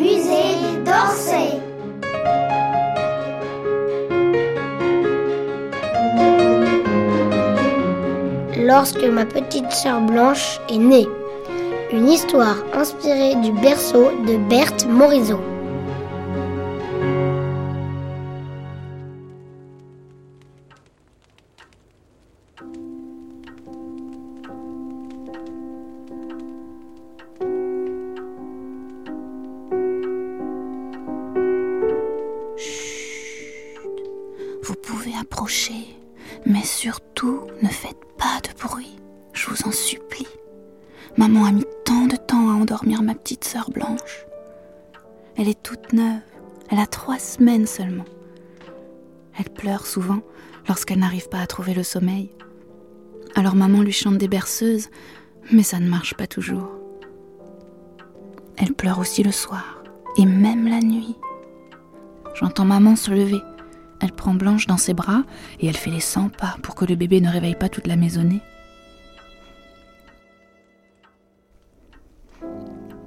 musée d'Orsay. Lorsque ma petite sœur Blanche est née. Une histoire inspirée du berceau de Berthe Morisot. Vous pouvez approcher, mais surtout ne faites pas de bruit, je vous en supplie. Maman a mis tant de temps à endormir ma petite sœur Blanche. Elle est toute neuve, elle a trois semaines seulement. Elle pleure souvent lorsqu'elle n'arrive pas à trouver le sommeil. Alors maman lui chante des berceuses, mais ça ne marche pas toujours. Elle pleure aussi le soir, et même la nuit. J'entends maman se lever. Elle prend Blanche dans ses bras et elle fait les 100 pas pour que le bébé ne réveille pas toute la maisonnée.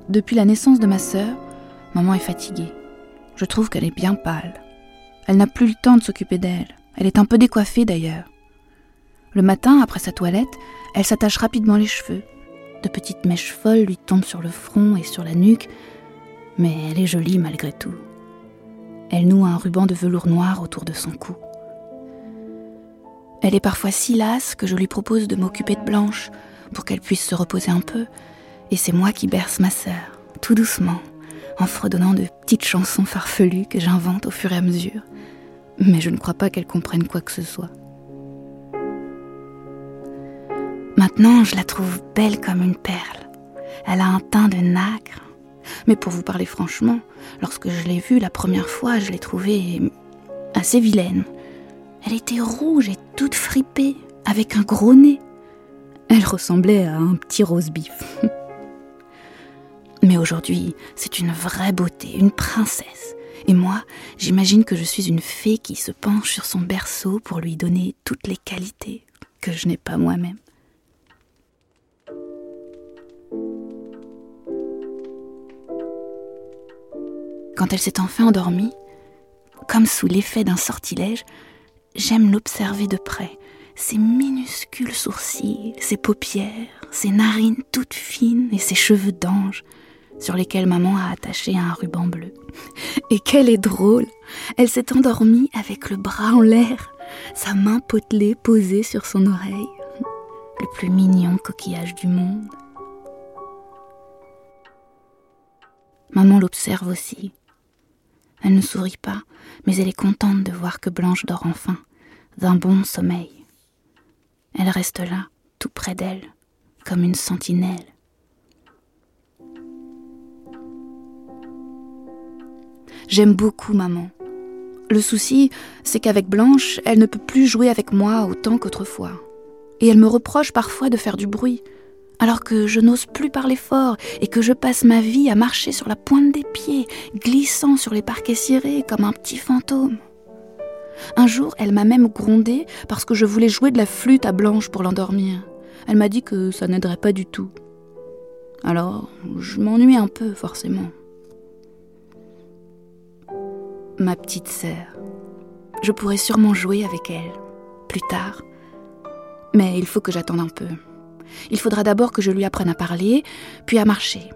Depuis la naissance de ma sœur, maman est fatiguée. Je trouve qu'elle est bien pâle. Elle n'a plus le temps de s'occuper d'elle. Elle est un peu décoiffée d'ailleurs. Le matin, après sa toilette, elle s'attache rapidement les cheveux. De petites mèches folles lui tombent sur le front et sur la nuque, mais elle est jolie malgré tout. Elle noue un ruban de velours noir autour de son cou. Elle est parfois si lasse que je lui propose de m'occuper de Blanche pour qu'elle puisse se reposer un peu, et c'est moi qui berce ma sœur, tout doucement, en fredonnant de petites chansons farfelues que j'invente au fur et à mesure. Mais je ne crois pas qu'elle comprenne quoi que ce soit. Maintenant, je la trouve belle comme une perle. Elle a un teint de nacre. Mais pour vous parler franchement, lorsque je l'ai vue la première fois, je l'ai trouvée assez vilaine. Elle était rouge et toute fripée, avec un gros nez. Elle ressemblait à un petit rose-bif. Mais aujourd'hui, c'est une vraie beauté, une princesse. Et moi, j'imagine que je suis une fée qui se penche sur son berceau pour lui donner toutes les qualités que je n'ai pas moi-même. Quand elle s'est enfin endormie, comme sous l'effet d'un sortilège, j'aime l'observer de près. Ses minuscules sourcils, ses paupières, ses narines toutes fines et ses cheveux d'ange sur lesquels maman a attaché un ruban bleu. Et qu'elle est drôle Elle s'est endormie avec le bras en l'air, sa main potelée posée sur son oreille. Le plus mignon coquillage du monde. Maman l'observe aussi. Elle ne sourit pas, mais elle est contente de voir que Blanche dort enfin, d'un bon sommeil. Elle reste là, tout près d'elle, comme une sentinelle. J'aime beaucoup maman. Le souci, c'est qu'avec Blanche, elle ne peut plus jouer avec moi autant qu'autrefois. Et elle me reproche parfois de faire du bruit, alors que je n'ose plus parler fort et que je passe ma vie à marcher sur la pointe des pieds, glissant sur les parquets cirés comme un petit fantôme. Un jour, elle m'a même grondé parce que je voulais jouer de la flûte à Blanche pour l'endormir. Elle m'a dit que ça n'aiderait pas du tout. Alors, je m'ennuie un peu, forcément. Ma petite sœur. Je pourrais sûrement jouer avec elle, plus tard. Mais il faut que j'attende un peu. Il faudra d'abord que je lui apprenne à parler, puis à marcher.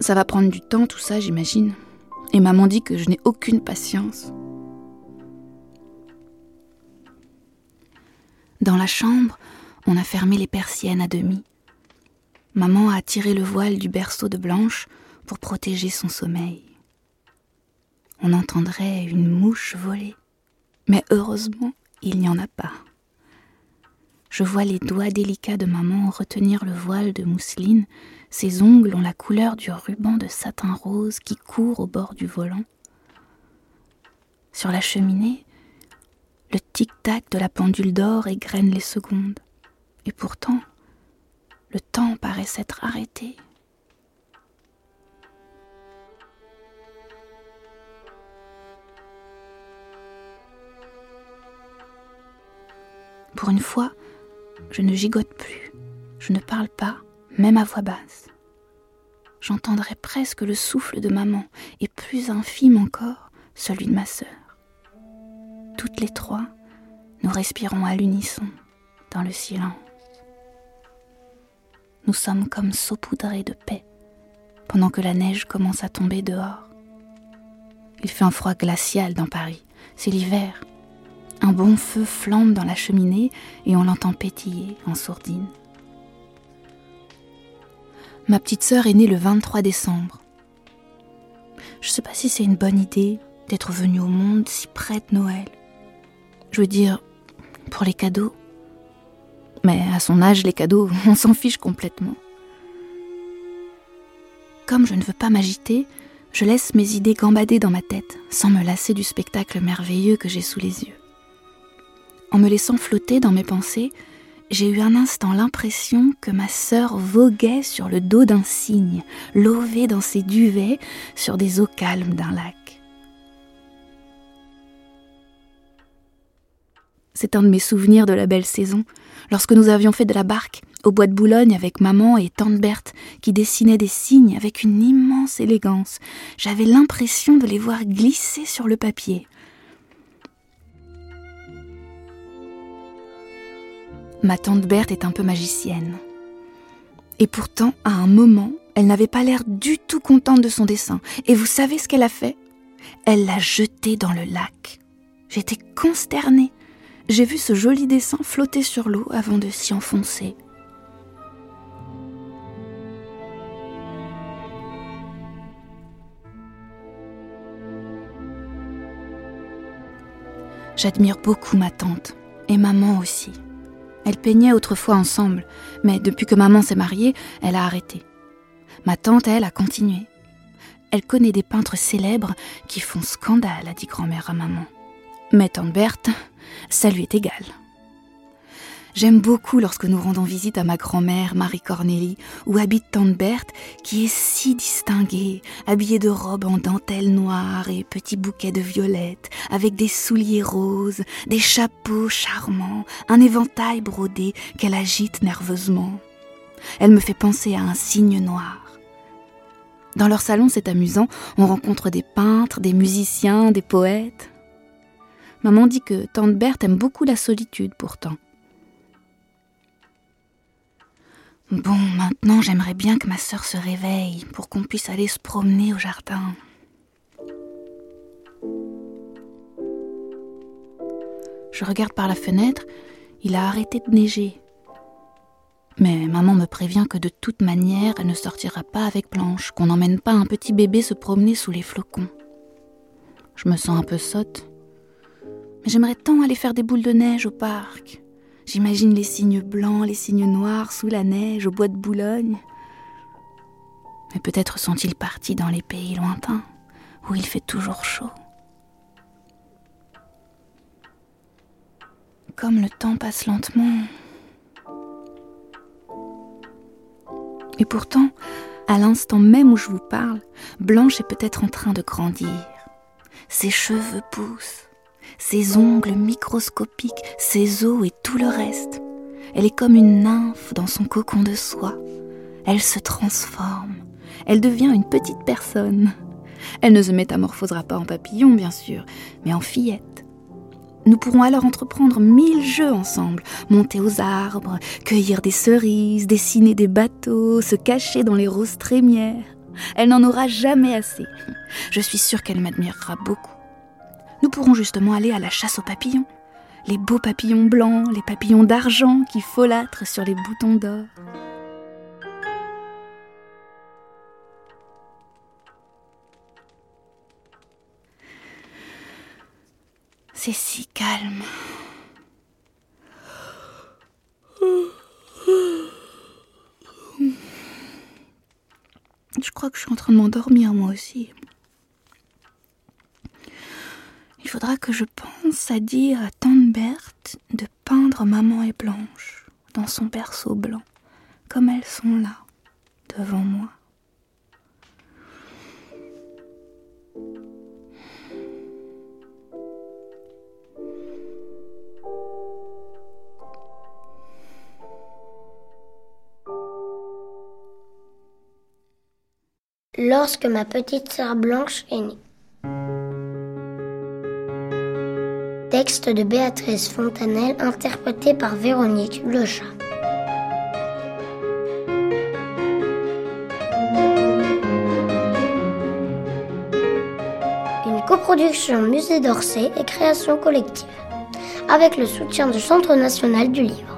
Ça va prendre du temps, tout ça, j'imagine. Et maman dit que je n'ai aucune patience. Dans la chambre, on a fermé les persiennes à demi. Maman a tiré le voile du berceau de Blanche pour protéger son sommeil. On entendrait une mouche voler. Mais heureusement, il n'y en a pas. Je vois les doigts délicats de maman retenir le voile de mousseline. Ses ongles ont la couleur du ruban de satin rose qui court au bord du volant. Sur la cheminée, le tic-tac de la pendule d'or égrène les secondes. Et pourtant, le temps paraît s'être arrêté. Pour une fois, je ne gigote plus, je ne parle pas, même à voix basse. j'entendrais presque le souffle de maman, et plus infime encore, celui de ma sœur. Toutes les trois, nous respirons à l'unisson, dans le silence. Nous sommes comme saupoudrés de paix, pendant que la neige commence à tomber dehors. Il fait un froid glacial dans Paris, c'est l'hiver. Un bon feu flambe dans la cheminée et on l'entend pétiller en sourdine. Ma petite sœur est née le 23 décembre. Je ne sais pas si c'est une bonne idée d'être venue au monde si près de Noël. Je veux dire, pour les cadeaux. Mais à son âge, les cadeaux, on s'en fiche complètement. Comme je ne veux pas m'agiter, je laisse mes idées gambader dans ma tête, sans me lasser du spectacle merveilleux que j'ai sous les yeux. En me laissant flotter dans mes pensées, j'ai eu un instant l'impression que ma sœur voguait sur le dos d'un cygne, lové dans ses duvets sur des eaux calmes d'un lac. C'est un de mes souvenirs de la belle saison, lorsque nous avions fait de la barque au bois de Boulogne avec maman et tante Berthe qui dessinaient des cygnes avec une immense élégance. J'avais l'impression de les voir glisser sur le papier. Ma tante Berthe est un peu magicienne. Et pourtant, à un moment, elle n'avait pas l'air du tout contente de son dessin. Et vous savez ce qu'elle a fait? Elle l'a jeté dans le lac. J'étais consternée. J'ai vu ce joli dessin flotter sur l'eau avant de s'y enfoncer. J'admire beaucoup ma tante, et maman aussi. Elle peignait autrefois ensemble, mais depuis que maman s'est mariée, elle a arrêté. Ma tante, elle, a continué. Elle connaît des peintres célèbres qui font scandale, a dit grand-mère à maman. Mais tante Berthe, ça lui est égal. J'aime beaucoup lorsque nous rendons visite à ma grand-mère Marie Cornélie, où habite tante Berthe, qui est si distinguée, habillée de robes en dentelle noire et petits bouquets de violettes, avec des souliers roses, des chapeaux charmants, un éventail brodé qu'elle agite nerveusement. Elle me fait penser à un cygne noir. Dans leur salon, c'est amusant, on rencontre des peintres, des musiciens, des poètes. Maman dit que tante Berthe aime beaucoup la solitude pourtant. Bon, maintenant j'aimerais bien que ma sœur se réveille pour qu'on puisse aller se promener au jardin. Je regarde par la fenêtre, il a arrêté de neiger. Mais maman me prévient que de toute manière, elle ne sortira pas avec Blanche, qu'on n'emmène pas un petit bébé se promener sous les flocons. Je me sens un peu sotte. Mais j'aimerais tant aller faire des boules de neige au parc. J'imagine les cygnes blancs, les cygnes noirs sous la neige au bois de Boulogne. Mais peut-être sont-ils partis dans les pays lointains, où il fait toujours chaud. Comme le temps passe lentement. Et pourtant, à l'instant même où je vous parle, Blanche est peut-être en train de grandir. Ses cheveux poussent, ses ongles microscopiques, ses os et tout le reste. Elle est comme une nymphe dans son cocon de soie. Elle se transforme. Elle devient une petite personne. Elle ne se métamorphosera pas en papillon, bien sûr, mais en fillette. Nous pourrons alors entreprendre mille jeux ensemble, monter aux arbres, cueillir des cerises, dessiner des bateaux, se cacher dans les roses trémières. Elle n'en aura jamais assez. Je suis sûre qu'elle m'admirera beaucoup nous pourrons justement aller à la chasse aux papillons. Les beaux papillons blancs, les papillons d'argent qui folâtrent sur les boutons d'or. C'est si calme. Je crois que je suis en train de m'endormir moi aussi. Il faudra que je pense à dire à tante Berthe de peindre maman et Blanche dans son berceau blanc, comme elles sont là, devant moi. lorsque ma petite sœur blanche est née. Texte de Béatrice Fontanelle interprété par Véronique Lechat. Une coproduction Musée d'Orsay et création collective, avec le soutien du Centre national du livre.